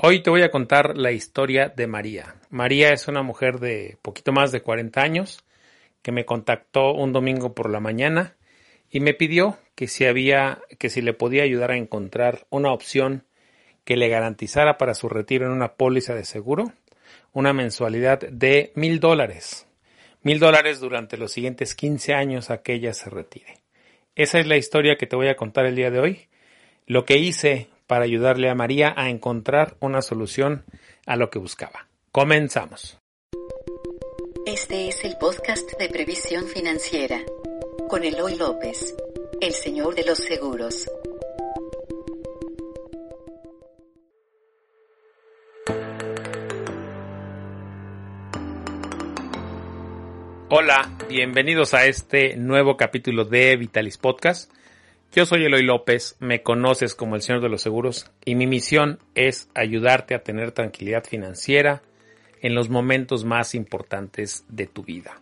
Hoy te voy a contar la historia de María. María es una mujer de poquito más de 40 años que me contactó un domingo por la mañana y me pidió que si había que si le podía ayudar a encontrar una opción que le garantizara para su retiro en una póliza de seguro una mensualidad de mil dólares. Mil dólares durante los siguientes 15 años a que ella se retire. Esa es la historia que te voy a contar el día de hoy. Lo que hice para ayudarle a María a encontrar una solución a lo que buscaba. Comenzamos. Este es el podcast de previsión financiera con Eloy López, el señor de los seguros. Hola, bienvenidos a este nuevo capítulo de Vitalis Podcast. Yo soy Eloy López, me conoces como el Señor de los Seguros y mi misión es ayudarte a tener tranquilidad financiera en los momentos más importantes de tu vida.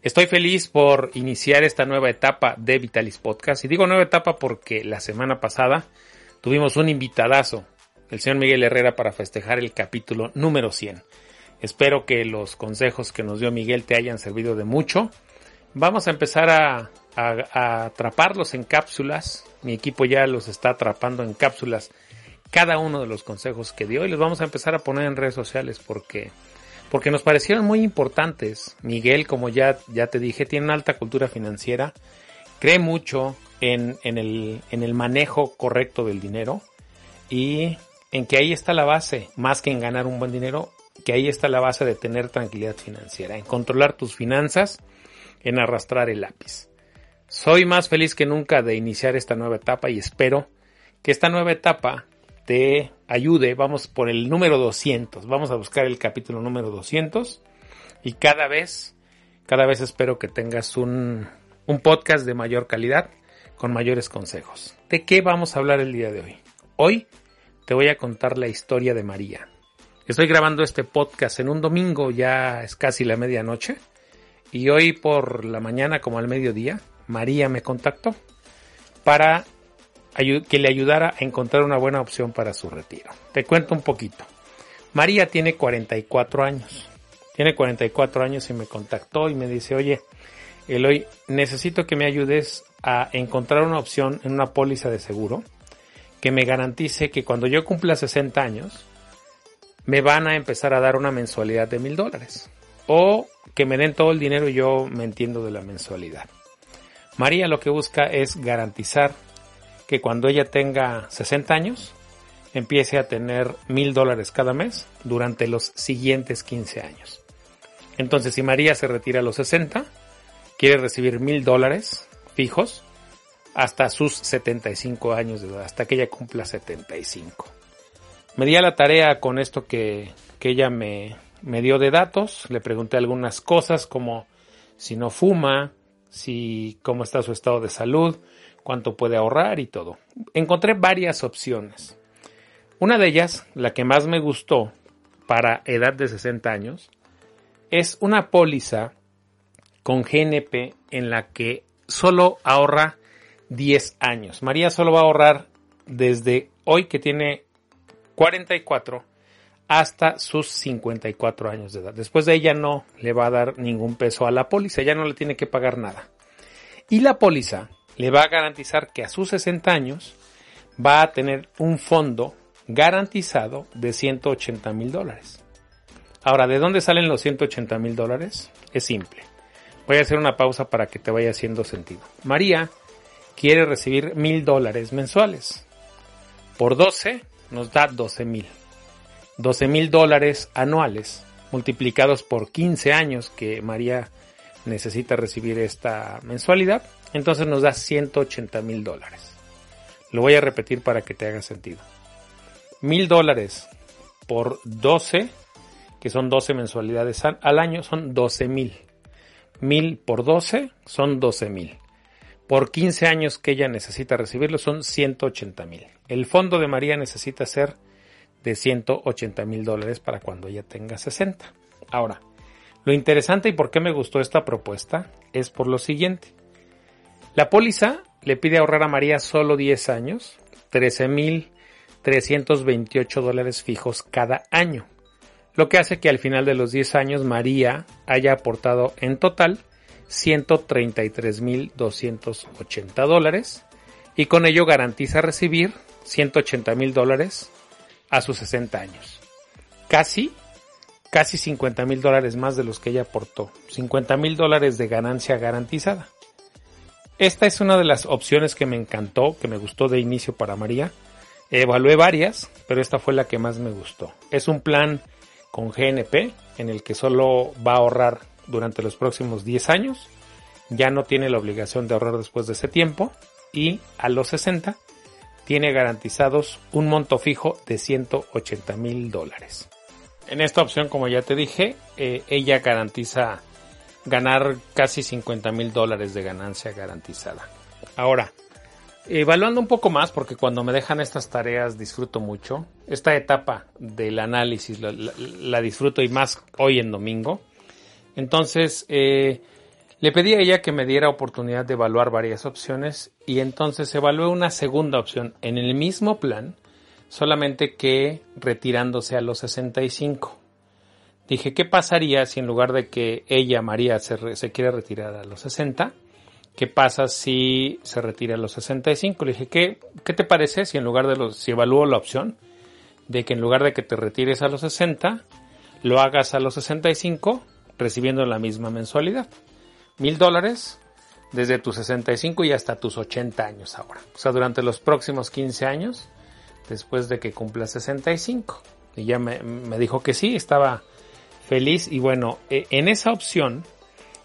Estoy feliz por iniciar esta nueva etapa de Vitalis Podcast y digo nueva etapa porque la semana pasada tuvimos un invitadazo, el señor Miguel Herrera, para festejar el capítulo número 100. Espero que los consejos que nos dio Miguel te hayan servido de mucho. Vamos a empezar a a, atraparlos en cápsulas. Mi equipo ya los está atrapando en cápsulas cada uno de los consejos que dio y los vamos a empezar a poner en redes sociales porque porque nos parecieron muy importantes. Miguel, como ya, ya te dije, tiene una alta cultura financiera, cree mucho en, en, el, en el manejo correcto del dinero y en que ahí está la base, más que en ganar un buen dinero, que ahí está la base de tener tranquilidad financiera, en controlar tus finanzas, en arrastrar el lápiz. Soy más feliz que nunca de iniciar esta nueva etapa y espero que esta nueva etapa te ayude. Vamos por el número 200. Vamos a buscar el capítulo número 200 y cada vez, cada vez espero que tengas un, un podcast de mayor calidad con mayores consejos. ¿De qué vamos a hablar el día de hoy? Hoy te voy a contar la historia de María. Estoy grabando este podcast en un domingo, ya es casi la medianoche, y hoy por la mañana como al mediodía María me contactó para que le ayudara a encontrar una buena opción para su retiro. Te cuento un poquito. María tiene 44 años. Tiene 44 años y me contactó y me dice, oye, Eloy, necesito que me ayudes a encontrar una opción en una póliza de seguro que me garantice que cuando yo cumpla 60 años me van a empezar a dar una mensualidad de mil dólares. O que me den todo el dinero y yo me entiendo de la mensualidad. María lo que busca es garantizar que cuando ella tenga 60 años, empiece a tener mil dólares cada mes durante los siguientes 15 años. Entonces, si María se retira a los 60, quiere recibir mil dólares fijos hasta sus 75 años de edad, hasta que ella cumpla 75. Me di a la tarea con esto que, que ella me, me dio de datos, le pregunté algunas cosas como si no fuma, si cómo está su estado de salud, cuánto puede ahorrar y todo. Encontré varias opciones. Una de ellas, la que más me gustó para edad de 60 años, es una póliza con GNP en la que solo ahorra 10 años. María solo va a ahorrar desde hoy que tiene 44 hasta sus 54 años de edad. Después de ella no le va a dar ningún peso a la póliza, ya no le tiene que pagar nada. Y la póliza le va a garantizar que a sus 60 años va a tener un fondo garantizado de 180 mil dólares. Ahora, ¿de dónde salen los 180 mil dólares? Es simple. Voy a hacer una pausa para que te vaya haciendo sentido. María quiere recibir mil dólares mensuales. Por 12 nos da 12 mil. 12 mil dólares anuales multiplicados por 15 años que María necesita recibir esta mensualidad, entonces nos da 180 mil dólares. Lo voy a repetir para que te haga sentido. Mil dólares por 12, que son 12 mensualidades al año, son 12 mil. Mil por 12 son 12 mil. Por 15 años que ella necesita recibirlo son 180 mil. El fondo de María necesita ser de 180 mil dólares para cuando ella tenga 60. Ahora, lo interesante y por qué me gustó esta propuesta es por lo siguiente. La póliza le pide ahorrar a María solo 10 años, 13 mil 328 dólares fijos cada año, lo que hace que al final de los 10 años María haya aportado en total 133.280 dólares y con ello garantiza recibir 180.000 dólares a sus 60 años. Casi, casi 50.000 dólares más de los que ella aportó. 50.000 dólares de ganancia garantizada. Esta es una de las opciones que me encantó, que me gustó de inicio para María. Evalué varias, pero esta fue la que más me gustó. Es un plan con GNP en el que solo va a ahorrar durante los próximos 10 años. Ya no tiene la obligación de ahorrar después de ese tiempo. Y a los 60 tiene garantizados un monto fijo de 180 mil dólares. En esta opción, como ya te dije, eh, ella garantiza ganar casi 50 mil dólares de ganancia garantizada. Ahora, evaluando un poco más, porque cuando me dejan estas tareas disfruto mucho, esta etapa del análisis la, disfruto y más hoy en domingo. Entonces, eh, le pedí a ella que me diera oportunidad de evaluar varias opciones y entonces evalué una segunda opción en el mismo plan, solamente que retirándose a los 65. Dije, ¿qué pasaría si en lugar de que ella, María, se, se quiere retirar a los 60? ¿Qué pasa si se retira a los 65? Le dije, ¿qué, ¿qué te parece si en lugar de los, si evalúo la opción de que en lugar de que te retires a los 60, lo hagas a los 65 recibiendo la misma mensualidad? Mil dólares desde tus 65 y hasta tus 80 años ahora. O sea, durante los próximos 15 años, después de que cumpla 65. Y ya me, me dijo que sí, estaba feliz y bueno, e, en esa opción,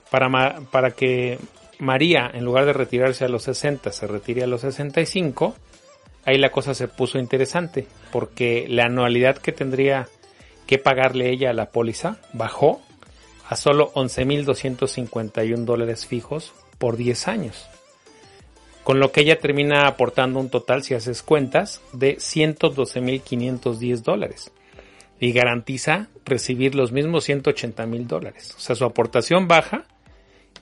para, para que María, en lugar de retirarse a los 60, se retire a los 65, ahí la cosa se puso interesante, porque la anualidad que tendría que pagarle ella a la póliza bajó a solo 11.251 dólares fijos por 10 años. Con lo que ella termina aportando un total, si haces cuentas, de 112.510 dólares y garantiza recibir los mismos 180 mil dólares. O sea, su aportación baja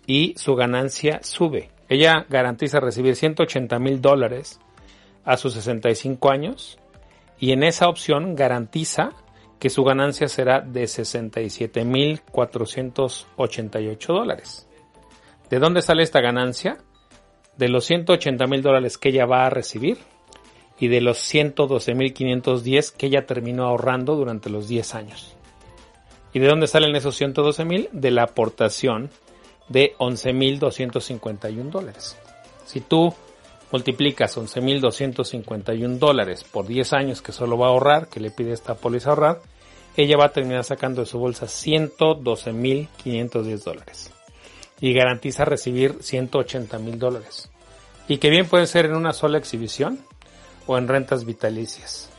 y su ganancia sube. Ella garantiza recibir 180 mil dólares a sus 65 años y en esa opción garantiza que su ganancia será de 67 mil 488 dólares. ¿De dónde sale esta ganancia? De los 180 mil dólares que ella va a recibir y de los 112.510 que ella terminó ahorrando durante los 10 años. ¿Y de dónde salen esos 112.000? De la aportación de 11.251 dólares. Si tú multiplicas 11.251 dólares por 10 años que solo va a ahorrar, que le pide esta póliza ahorrar, ella va a terminar sacando de su bolsa 112.510 dólares. Y garantiza recibir 180.000 dólares. Y que bien puede ser en una sola exhibición, o en rentas vitalicias.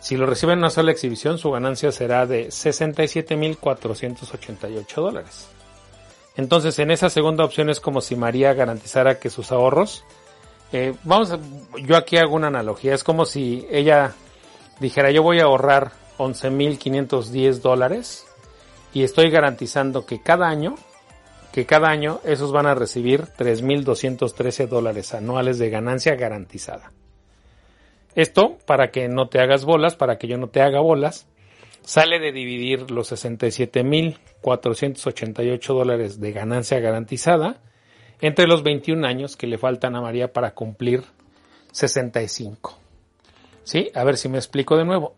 Si lo recibe en una sola exhibición, su ganancia será de 67.488 dólares. Entonces, en esa segunda opción es como si María garantizara que sus ahorros, eh, vamos, yo aquí hago una analogía, es como si ella dijera, yo voy a ahorrar 11.510 dólares y estoy garantizando que cada año, que cada año esos van a recibir 3.213 dólares anuales de ganancia garantizada. Esto, para que no te hagas bolas, para que yo no te haga bolas, sale de dividir los 67.488 dólares de ganancia garantizada entre los 21 años que le faltan a María para cumplir 65. ¿Sí? A ver si me explico de nuevo.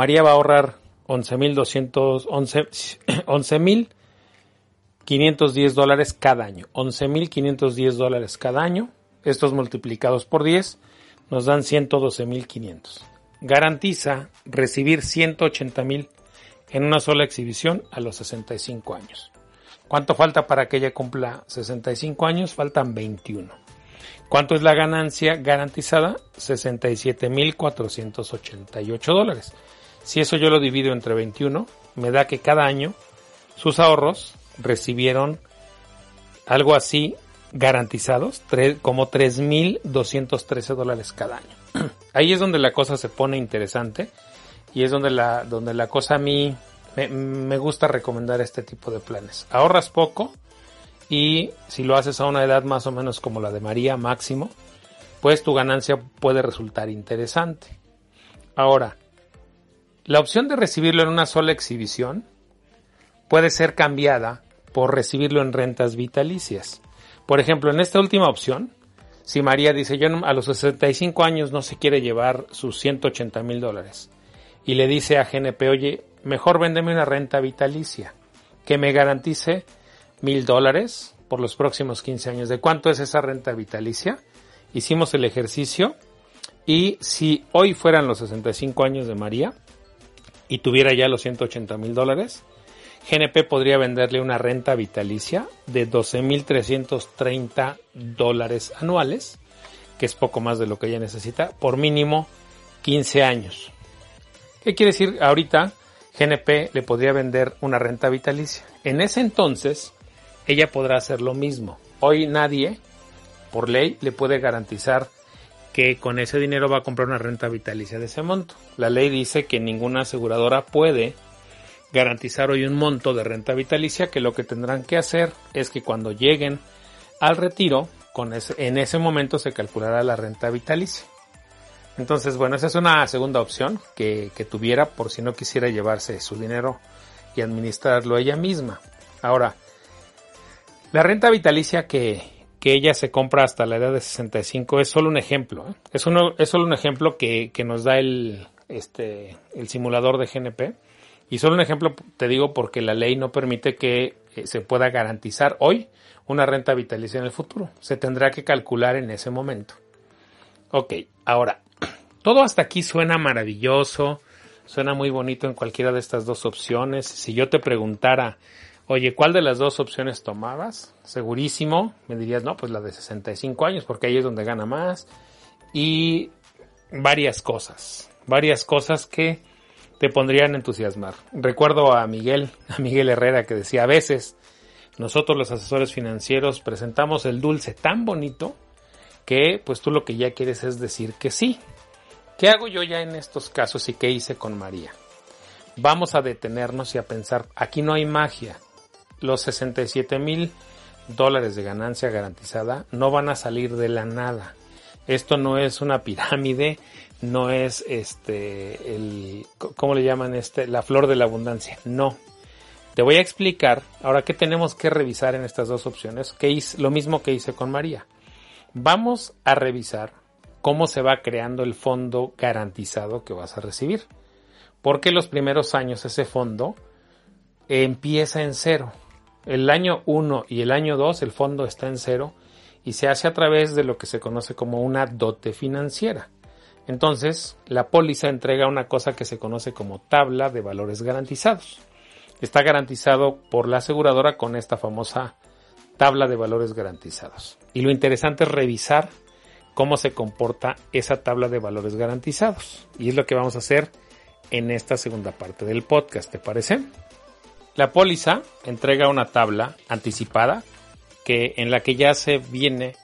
María va a ahorrar 11.211 11.510 dólares cada año. 11.510 dólares cada año. Estos multiplicados por 10 nos dan 112.500. Garantiza recibir 180.000 en una sola exhibición a los 65 años. ¿Cuánto falta para que ella cumpla 65 años? Faltan 21. ¿Cuánto es la ganancia garantizada? 67.488 dólares. Si eso yo lo divido entre 21, me da que cada año sus ahorros recibieron algo así garantizados, como 3.213 dólares cada año. Ahí es donde la cosa se pone interesante y es donde la, donde la cosa a mí me, me, gusta recomendar este tipo de planes. Ahorras poco y si lo haces a una edad más o menos como la de María máximo, pues tu ganancia puede resultar interesante. Ahora, la opción de recibirlo en una sola exhibición puede ser cambiada por recibirlo en rentas vitalicias. Por ejemplo, en esta última opción, si María dice yo a los 65 años no se quiere llevar sus 180 mil dólares y le dice a GNP, oye, mejor véndeme una renta vitalicia que me garantice mil dólares por los próximos 15 años. ¿De cuánto es esa renta vitalicia? Hicimos el ejercicio y si hoy fueran los 65 años de María y tuviera ya los 180 mil dólares, GNP podría venderle una renta vitalicia de 12.330 dólares anuales, que es poco más de lo que ella necesita, por mínimo 15 años. ¿Qué quiere decir? Ahorita GNP le podría vender una renta vitalicia. En ese entonces, ella podrá hacer lo mismo. Hoy nadie, por ley, le puede garantizar que con ese dinero va a comprar una renta vitalicia de ese monto. La ley dice que ninguna aseguradora puede garantizar hoy un monto de renta vitalicia que lo que tendrán que hacer es que cuando lleguen al retiro, en ese momento se calculará la renta vitalicia. Entonces, bueno, esa es una segunda opción que, que tuviera por si no quisiera llevarse su dinero y administrarlo ella misma. Ahora, la renta vitalicia que, que ella se compra hasta la edad de 65 es solo un ejemplo. ¿eh? Es, solo un ejemplo que, que nos da el, este, el simulador de GNP y solo un ejemplo te digo porque la ley no permite que eh, se pueda garantizar hoy una renta vitalicia en el futuro. Se tendrá que calcular en ese momento. Ok, ahora, todo hasta aquí suena maravilloso, suena muy bonito en cualquiera de estas dos opciones. Si yo te preguntara, oye, ¿cuál de las dos opciones tomabas? Segurísimo, me dirías, no, pues la de 65 años, porque ahí es donde gana más. Y varias cosas, varias cosas que te pondrían a entusiasmar. Recuerdo a Miguel, a Miguel Herrera que decía, a veces nosotros los asesores financieros presentamos el dulce tan bonito que pues tú lo que ya quieres es decir que sí. ¿Qué hago yo ya en estos casos y qué hice con María? Vamos a detenernos y a pensar, aquí no hay magia. Los 67 mil dólares de ganancia garantizada no van a salir de la nada. Esto no es una pirámide no es este el ¿cómo le llaman este? la flor de la abundancia. No. Te voy a explicar ahora qué tenemos que revisar en estas dos opciones, que lo mismo que hice con María. Vamos a revisar cómo se va creando el fondo garantizado que vas a recibir. Porque los primeros años ese fondo empieza en cero. El año 1 y el año 2 el fondo está en cero y se hace a través de lo que se conoce como una dote financiera. Entonces, la póliza entrega una cosa que se conoce como tabla de valores garantizados. Está garantizado por la aseguradora con esta famosa tabla de valores garantizados. Y lo interesante es revisar cómo se comporta esa tabla de valores garantizados. Y es lo que vamos a hacer en esta segunda parte del podcast, ¿te parece? La póliza entrega una tabla anticipada que en la que ya se viene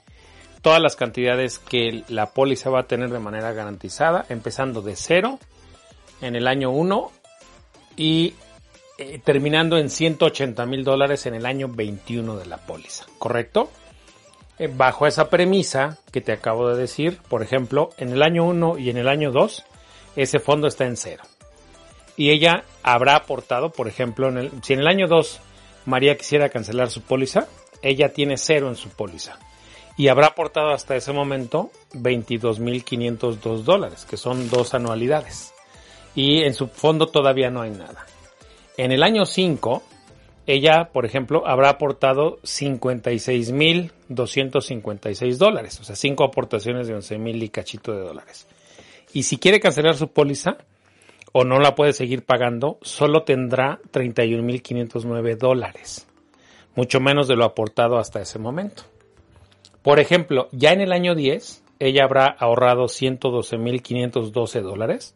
todas las cantidades que la póliza va a tener de manera garantizada, empezando de cero en el año 1 y eh, terminando en 180 mil dólares en el año 21 de la póliza, ¿correcto? Eh, bajo esa premisa que te acabo de decir, por ejemplo, en el año 1 y en el año 2, ese fondo está en cero. Y ella habrá aportado, por ejemplo, en el, si en el año 2 María quisiera cancelar su póliza, ella tiene cero en su póliza y habrá aportado hasta ese momento 22.502 dólares, que son dos anualidades. Y en su fondo todavía no hay nada. En el año 5, ella, por ejemplo, habrá aportado 56.256 dólares, o sea, cinco aportaciones de 11.000 y cachito de dólares. Y si quiere cancelar su póliza o no la puede seguir pagando, solo tendrá 31.509 dólares, mucho menos de lo aportado hasta ese momento. Por ejemplo, ya en el año 10, ella habrá ahorrado 112.512 dólares,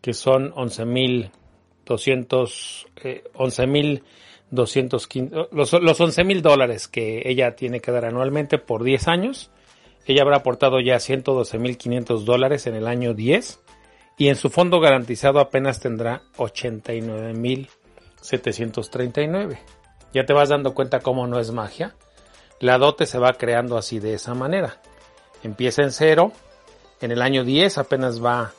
que son 11.200, eh, 11.215, los, los 11.000 dólares que ella tiene que dar anualmente por 10 años. Ella habrá aportado ya 112.500 dólares en el año 10 y en su fondo garantizado apenas tendrá 89.739. Ya te vas dando cuenta cómo no es magia la dote se va creando así de esa manera. empieza en cero, en el año 10 apenas va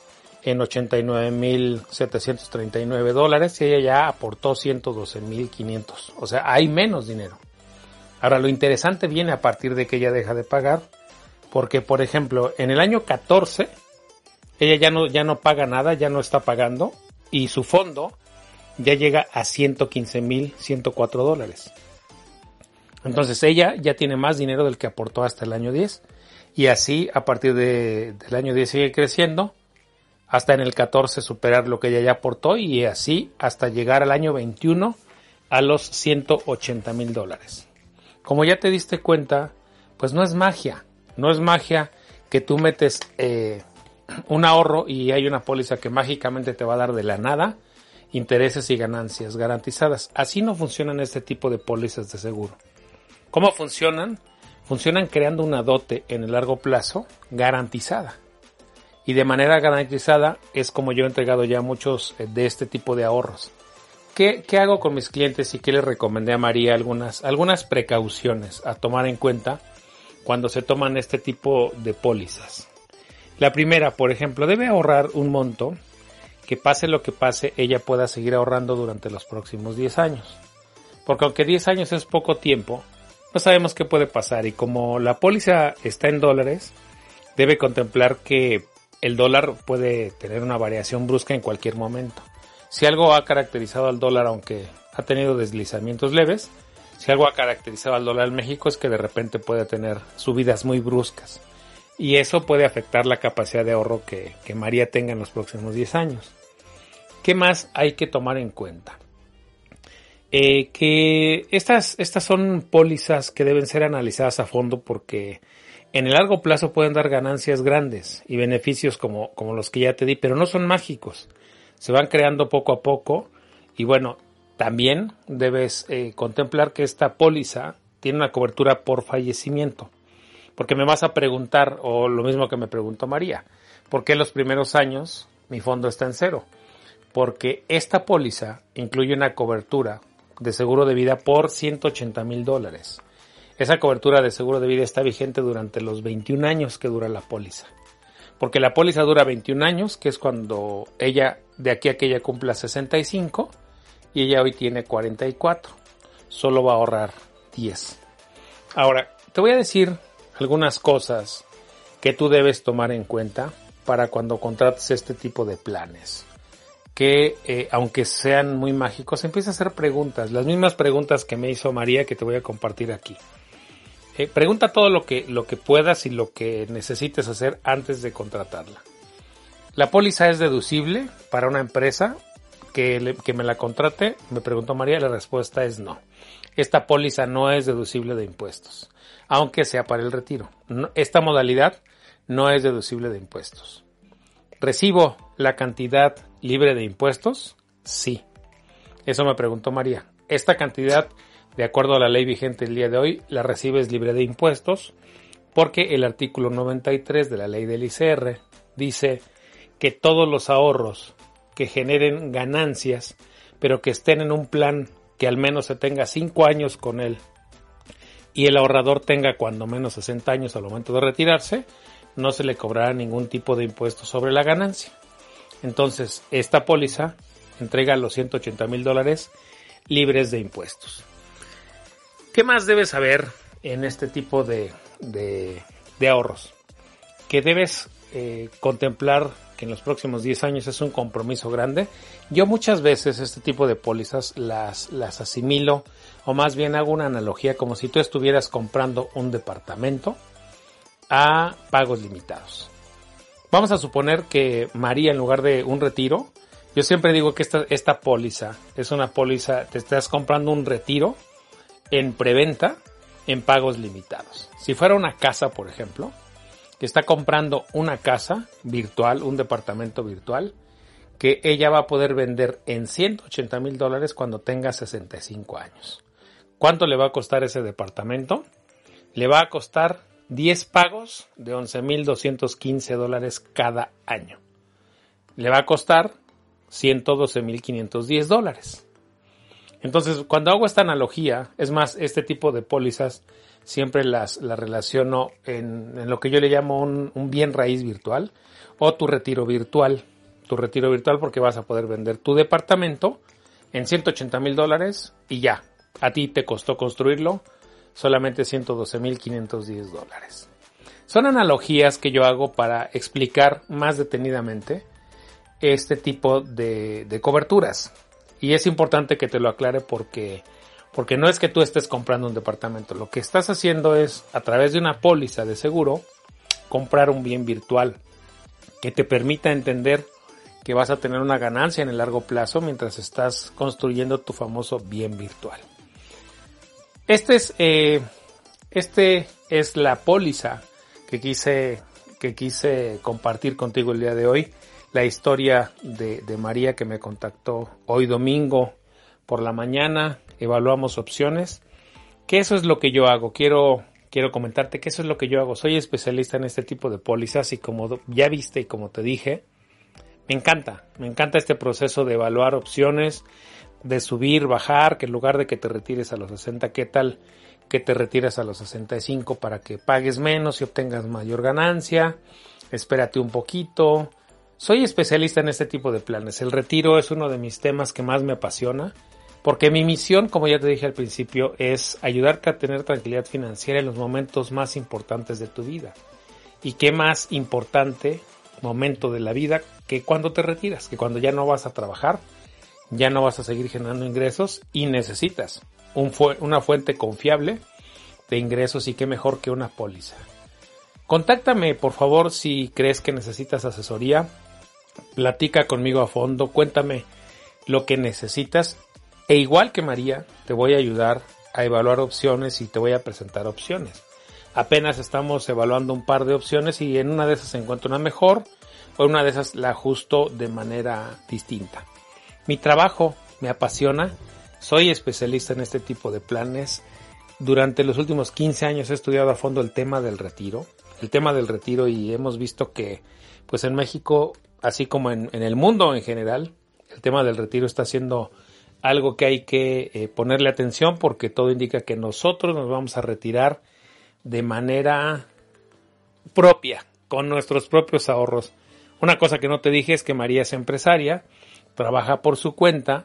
en 89.739 dólares y ella ya aportó 112.500. O sea, hay menos dinero. Ahora, lo interesante viene a partir de que ella deja de pagar, porque, por ejemplo, en el año 14, ella ya no, ya no paga nada, ya no está pagando, y su fondo ya llega a 115.104 dólares. Entonces ella ya tiene más dinero del que aportó hasta el año 10. Y así, a partir de, del año 10 sigue creciendo, hasta en el 14 superar lo que ella ya aportó y así hasta llegar al año 21 a los 180 mil dólares. Como ya te diste cuenta, pues no es magia, no es magia que tú metes eh, un ahorro y hay una póliza que mágicamente te va a dar de la nada intereses y ganancias garantizadas. Así no funcionan este tipo de pólizas de seguro. ¿Cómo funcionan? Funcionan creando una dote en el largo plazo garantizada. Y de manera garantizada es como yo he entregado ya muchos eh, de este tipo de ahorros. ¿Qué, ¿Qué, hago con mis clientes y qué les recomendé a María algunas, algunas precauciones a tomar en cuenta cuando se toman este tipo de pólizas? La primera, por ejemplo, debe ahorrar un monto que pase lo que pase, ella pueda seguir ahorrando durante los próximos 10 años. Porque aunque 10 años es poco tiempo, no sabemos qué puede pasar y como la póliza está en dólares, debe contemplar que el dólar puede tener una variación brusca en cualquier momento. Si algo ha caracterizado al dólar, aunque ha tenido deslizamientos leves, si algo ha caracterizado al dólar en México es que de repente puede tener subidas muy bruscas. Y eso puede afectar la capacidad de ahorro que, María tenga en los próximos 10 años. ¿Qué más hay que tomar en cuenta? Eh, que estas, estas son pólizas que deben ser analizadas a fondo porque en el largo plazo pueden dar ganancias grandes y beneficios como, como los que ya te di, pero no son mágicos. Se van creando poco a poco y bueno, también debes eh, contemplar que esta póliza tiene una cobertura por fallecimiento. Porque me vas a preguntar, o lo mismo que me preguntó María, ¿por qué los primeros años mi fondo está en cero? Porque esta póliza incluye una cobertura de seguro de vida por 180 mil dólares. Esa cobertura de seguro de vida está vigente durante los 21 años que dura la póliza. Porque la póliza dura 21 años, que es cuando ella, de aquí a que ella cumpla 65, y ella hoy tiene 44. Solo va a ahorrar 10. Ahora, te voy a decir algunas cosas que tú debes tomar en cuenta para cuando contrates este tipo de planes. Que eh, aunque sean muy mágicos, empieza a hacer preguntas, las mismas preguntas que me hizo María que te voy a compartir aquí. Eh, pregunta todo lo que, lo que puedas y lo que necesites hacer antes de contratarla. ¿La póliza es deducible para una empresa que, que me la contrate? Me preguntó María, la respuesta es no. Esta póliza no es deducible de impuestos, aunque sea para el retiro. esta modalidad no es deducible de impuestos. ¿Recibo la cantidad libre de impuestos? Sí. Eso me preguntó María. Esta cantidad de acuerdo a la ley vigente el día de hoy, la recibes libre de impuestos porque el artículo 93 de la ley del ICR dice que todos los ahorros que generen ganancias, pero que estén en un plan que al menos se tenga 5 años con él y el ahorrador tenga cuando menos 60 años al momento de retirarse, no se le cobrará ningún tipo de impuesto sobre la ganancia. Entonces, esta póliza entrega los 180 mil dólares libres de impuestos. ¿Qué más debes saber en este tipo de, ahorros? Que debes eh, contemplar que en los próximos 10 años es un compromiso grande. Yo muchas veces este tipo de pólizas las, las asimilo o más bien hago una analogía como si tú estuvieras comprando un departamento a pagos limitados. Vamos a suponer que María en lugar de un retiro, yo siempre digo que esta, esta póliza es una póliza, te estás comprando un retiro en preventa en pagos limitados. Si fuera una casa, por ejemplo, que está comprando una casa virtual, un departamento virtual, que ella va a poder vender en 180 mil dólares cuando tenga 65 años. ¿Cuánto le va a costar ese departamento? Le va a costar 10 pagos de 11 mil 215 dólares cada año. Le va a costar 112 mil 510 dólares. Entonces, cuando hago esta analogía, es más, este tipo de pólizas siempre las, las relaciono en, lo que yo le llamo un, un bien raíz virtual o tu retiro virtual. Tu retiro virtual porque vas a poder vender tu departamento en 180 mil dólares y ya. A ti te costó construirlo solamente 112 mil 510 dólares. Son analogías que yo hago para explicar más detenidamente este tipo de, de coberturas. Y es importante que te lo aclare porque, porque no es que tú estés comprando un departamento. Lo que estás haciendo es, a través de una póliza de seguro, comprar un bien virtual que te permita entender que vas a tener una ganancia en el largo plazo mientras estás construyendo tu famoso bien virtual. Este es, eh, este es la póliza que quise, que quise compartir contigo el día de hoy la historia de, María que me contactó hoy domingo por la mañana. Evaluamos opciones. Que eso es lo que yo hago. Quiero, quiero comentarte que eso es lo que yo hago. Soy especialista en este tipo de pólizas y como ya viste y como te dije, me encanta. Me encanta este proceso de evaluar opciones, de subir, bajar, que en lugar de que te retires a los 60, ¿qué tal que te retires a los 65 para que pagues menos y obtengas mayor ganancia? Espérate un poquito, soy especialista en este tipo de planes. El retiro es uno de mis temas que más me apasiona, porque mi misión, como ya te dije al principio, es ayudarte a tener tranquilidad financiera en los momentos más importantes de tu vida. Y qué más importante momento de la vida que cuando te retiras, que cuando ya no vas a trabajar, ya no vas a seguir generando ingresos y necesitas una fuente confiable de ingresos y qué mejor que una póliza. Contáctame por favor si crees que necesitas asesoría platica conmigo a fondo, cuéntame lo que necesitas e igual que María, te voy a ayudar a evaluar opciones y te voy a presentar opciones. Apenas estamos evaluando un par de opciones y en una de esas encuentro una mejor o en una de esas la ajusto de manera distinta. Mi trabajo me apasiona, soy especialista en este tipo de planes. Durante los últimos 15 años he estudiado a fondo el tema del retiro, el tema del retiro y hemos visto que pues en México así como en, el mundo en general, el tema del retiro está siendo algo que hay que eh, ponerle atención porque todo indica que nosotros nos vamos a retirar de manera propia, con nuestros propios ahorros. Una cosa que no te dije es que María es empresaria, trabaja por su cuenta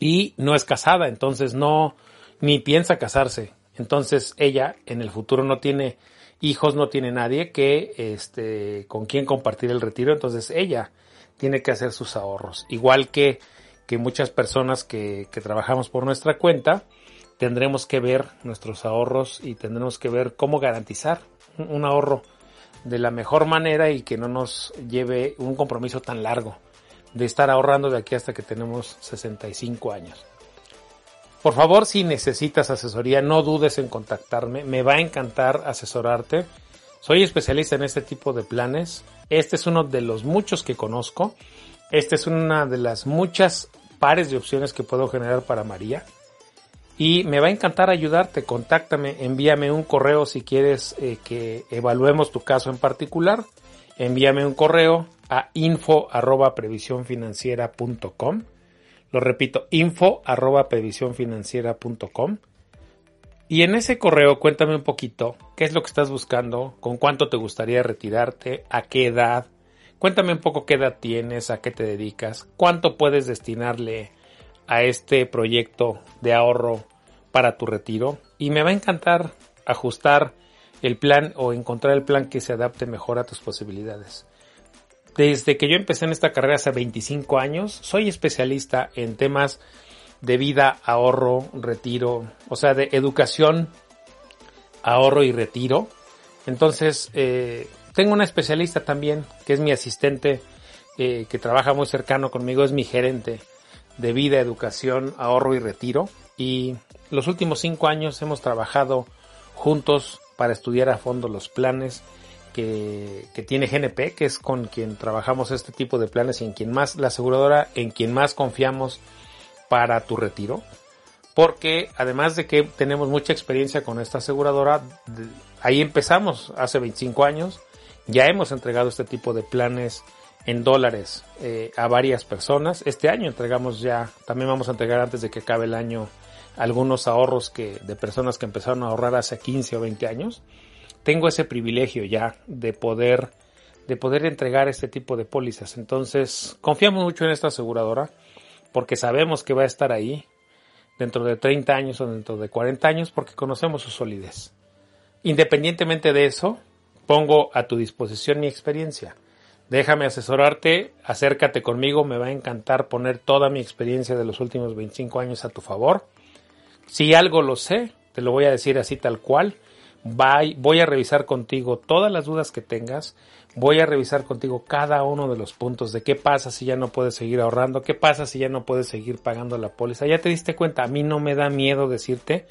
y no es casada, entonces no, ni piensa casarse. Entonces ella en el futuro no tiene hijos, no tiene nadie que, este, con quien compartir el retiro, entonces ella tiene que hacer sus ahorros. Igual que, que muchas personas que, trabajamos por nuestra cuenta, tendremos que ver nuestros ahorros y tendremos que ver cómo garantizar un ahorro de la mejor manera y que no nos lleve un compromiso tan largo de estar ahorrando de aquí hasta que tenemos 65 años. Por favor, si necesitas asesoría, no dudes en contactarme. Me va a encantar asesorarte. Soy especialista en este tipo de planes. Este es uno de los muchos que conozco. Esta es una de las muchas pares de opciones que puedo generar para María. Y me va a encantar ayudarte. Contáctame, envíame un correo si quieres eh, que evaluemos tu caso en particular. Envíame un correo a info lo repito, info. Y en ese correo cuéntame un poquito qué es lo que estás buscando, con cuánto te gustaría retirarte, a qué edad. Cuéntame un poco qué edad tienes, a qué te dedicas, cuánto puedes destinarle a este proyecto de ahorro para tu retiro. Y me va a encantar ajustar el plan o encontrar el plan que se adapte mejor a tus posibilidades. Desde que yo empecé en esta carrera hace 25 años, soy especialista en temas de vida, ahorro, retiro, o sea, de educación, ahorro y retiro. Entonces, eh, tengo una especialista también, que es mi asistente, eh, que trabaja muy cercano conmigo, es mi gerente de vida, educación, ahorro y retiro. Y los últimos cinco años hemos trabajado juntos para estudiar a fondo los planes que, tiene GNP, que es con quien trabajamos este tipo de planes y en quien más, la aseguradora en quien más confiamos para tu retiro. Porque además de que tenemos mucha experiencia con esta aseguradora, ahí empezamos hace 25 años, ya hemos entregado este tipo de planes en dólares eh, a varias personas. Este año entregamos ya, también vamos a entregar antes de que acabe el año algunos ahorros que de personas que empezaron a ahorrar hace 15 o 20 años. Tengo ese privilegio ya de poder de poder entregar este tipo de pólizas. Entonces, confiamos mucho en esta aseguradora porque sabemos que va a estar ahí dentro de 30 años o dentro de 40 años porque conocemos su solidez. Independientemente de eso, pongo a tu disposición mi experiencia. Déjame asesorarte, acércate conmigo, me va a encantar poner toda mi experiencia de los últimos 25 años a tu favor. Si algo lo sé, te lo voy a decir así tal cual. Voy a revisar contigo todas las dudas que tengas. Voy a revisar contigo cada uno de los puntos de qué pasa si ya no puedes seguir ahorrando, qué pasa si ya no puedes seguir pagando la póliza. Ya te diste cuenta, a mí no me da miedo decirte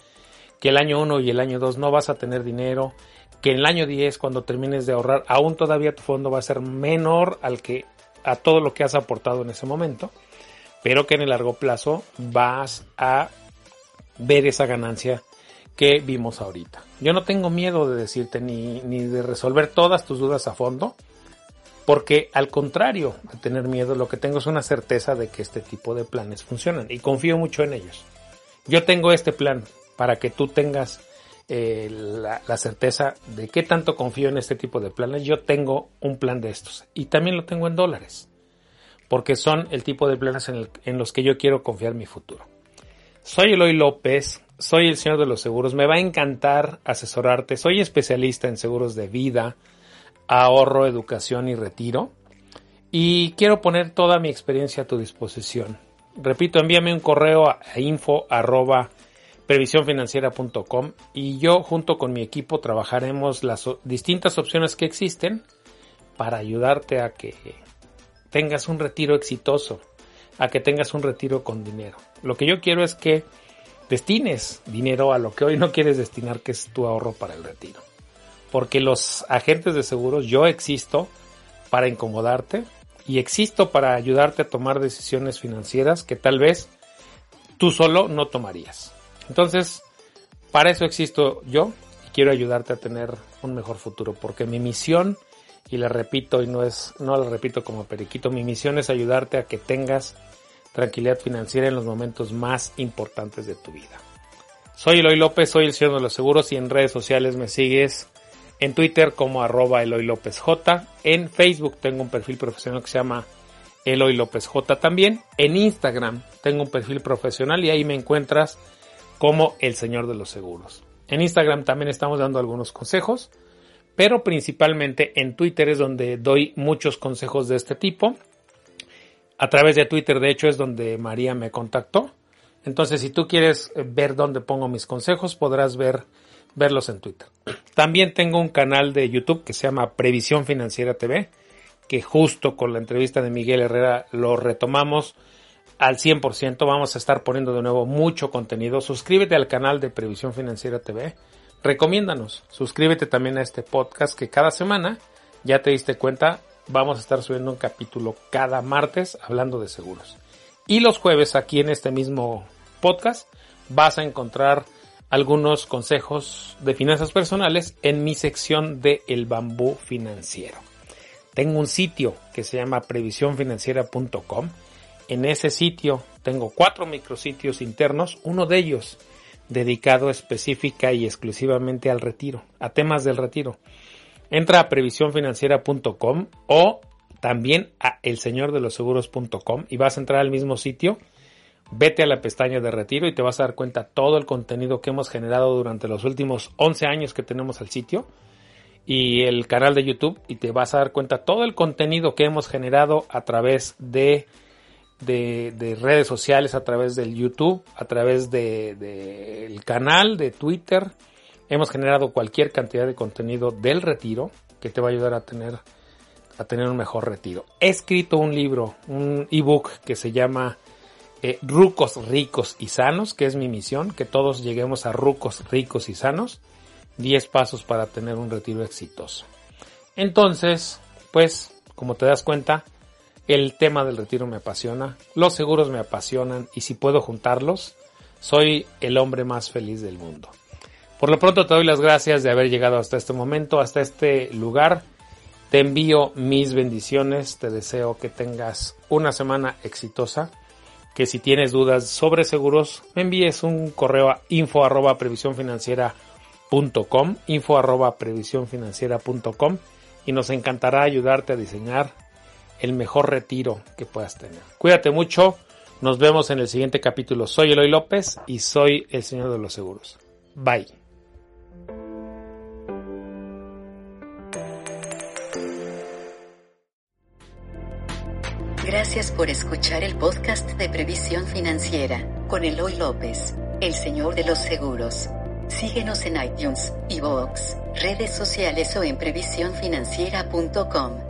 que el año 1 y el año 2 no vas a tener dinero, que en el año 10 cuando termines de ahorrar aún todavía tu fondo va a ser menor al que a todo lo que has aportado en ese momento, pero que en el largo plazo vas a ver esa ganancia que vimos ahorita. Yo no tengo miedo de decirte ni, ni de resolver todas tus dudas a fondo, porque al contrario de tener miedo, lo que tengo es una certeza de que este tipo de planes funcionan y confío mucho en ellos. Yo tengo este plan para que tú tengas eh, la, certeza de qué tanto confío en este tipo de planes. Yo tengo un plan de estos y también lo tengo en dólares, porque son el tipo de planes en, los que yo quiero confiar mi futuro. Soy Eloy López, soy el señor de los seguros, me va a encantar asesorarte, soy especialista en seguros de vida, ahorro, educación y retiro y quiero poner toda mi experiencia a tu disposición. Repito, envíame un correo a info arroba previsiónfinanciera.com y yo junto con mi equipo trabajaremos las distintas opciones que existen para ayudarte a que tengas un retiro exitoso, a que tengas un retiro con dinero. Lo que yo quiero es que destines dinero a lo que hoy no quieres destinar, que es tu ahorro para el retiro. Porque los agentes de seguros, yo existo para incomodarte y existo para ayudarte a tomar decisiones financieras que tal vez tú solo no tomarías. Entonces, para eso existo yo y quiero ayudarte a tener un mejor futuro, porque mi misión, y la repito y no es, no la repito como periquito, mi misión es ayudarte a que tengas tranquilidad financiera en los momentos más importantes de tu vida. Soy Eloy López, soy el señor de los seguros y en redes sociales me sigues en Twitter como arroba Eloy López J. En Facebook tengo un perfil profesional que se llama Eloy López J también. En Instagram tengo un perfil profesional y ahí me encuentras como el señor de los seguros. En Instagram también estamos dando algunos consejos, pero principalmente en Twitter es donde doy muchos consejos de este tipo. A través de Twitter, de hecho, es donde María me contactó. Entonces, si tú quieres ver dónde pongo mis consejos, podrás ver, verlos en Twitter. También tengo un canal de YouTube que se llama Previsión Financiera TV, que justo con la entrevista de Miguel Herrera lo retomamos al 100%. Vamos a estar poniendo de nuevo mucho contenido. Suscríbete al canal de Previsión Financiera TV. Recomiéndanos. Suscríbete también a este podcast que cada semana, ya te diste cuenta, vamos a estar subiendo un capítulo cada martes hablando de seguros. Y los jueves aquí en este mismo podcast vas a encontrar algunos consejos de finanzas personales en mi sección de El Bambú Financiero. Tengo un sitio que se llama previsiónfinanciera.com en ese sitio tengo cuatro micrositios internos, uno de ellos dedicado específica y exclusivamente al retiro, a temas del retiro. Entra a previsiónfinanciera.com o también a elseñordeloseguros.com y vas a entrar al mismo sitio. Vete a la pestaña de retiro y te vas a dar cuenta todo el contenido que hemos generado durante los últimos 11 años que tenemos al sitio y el canal de YouTube y te vas a dar cuenta todo el contenido que hemos generado a través de de, redes sociales, a través del YouTube, a través del de, canal de Twitter. Hemos generado cualquier cantidad de contenido del retiro que te va a ayudar a tener, a tener un mejor retiro. He escrito un libro, un ebook que se llama eh, Rucos Ricos y Sanos, que es mi misión, que todos lleguemos a Rucos Ricos y Sanos. 10 pasos para tener un retiro exitoso. Entonces, pues, como te das cuenta, el tema del retiro me apasiona, los seguros me apasionan y si puedo juntarlos, soy el hombre más feliz del mundo. Por lo pronto te doy las gracias de haber llegado hasta este momento, hasta este lugar Te envío mis bendiciones, te deseo que tengas una semana exitosa, que si tienes dudas sobre seguros, me envíes un correo a info arroba info arroba y nos encantará ayudarte a diseñar el mejor retiro que puedas tener. Cuídate mucho, nos vemos en el siguiente capítulo. Soy Eloy López y soy el Señor de los Seguros. Bye. Gracias por escuchar el podcast de Previsión Financiera con Eloy López, el señor de los seguros. Síguenos en iTunes, iVoox, redes sociales o en previsiónfinanciera.com.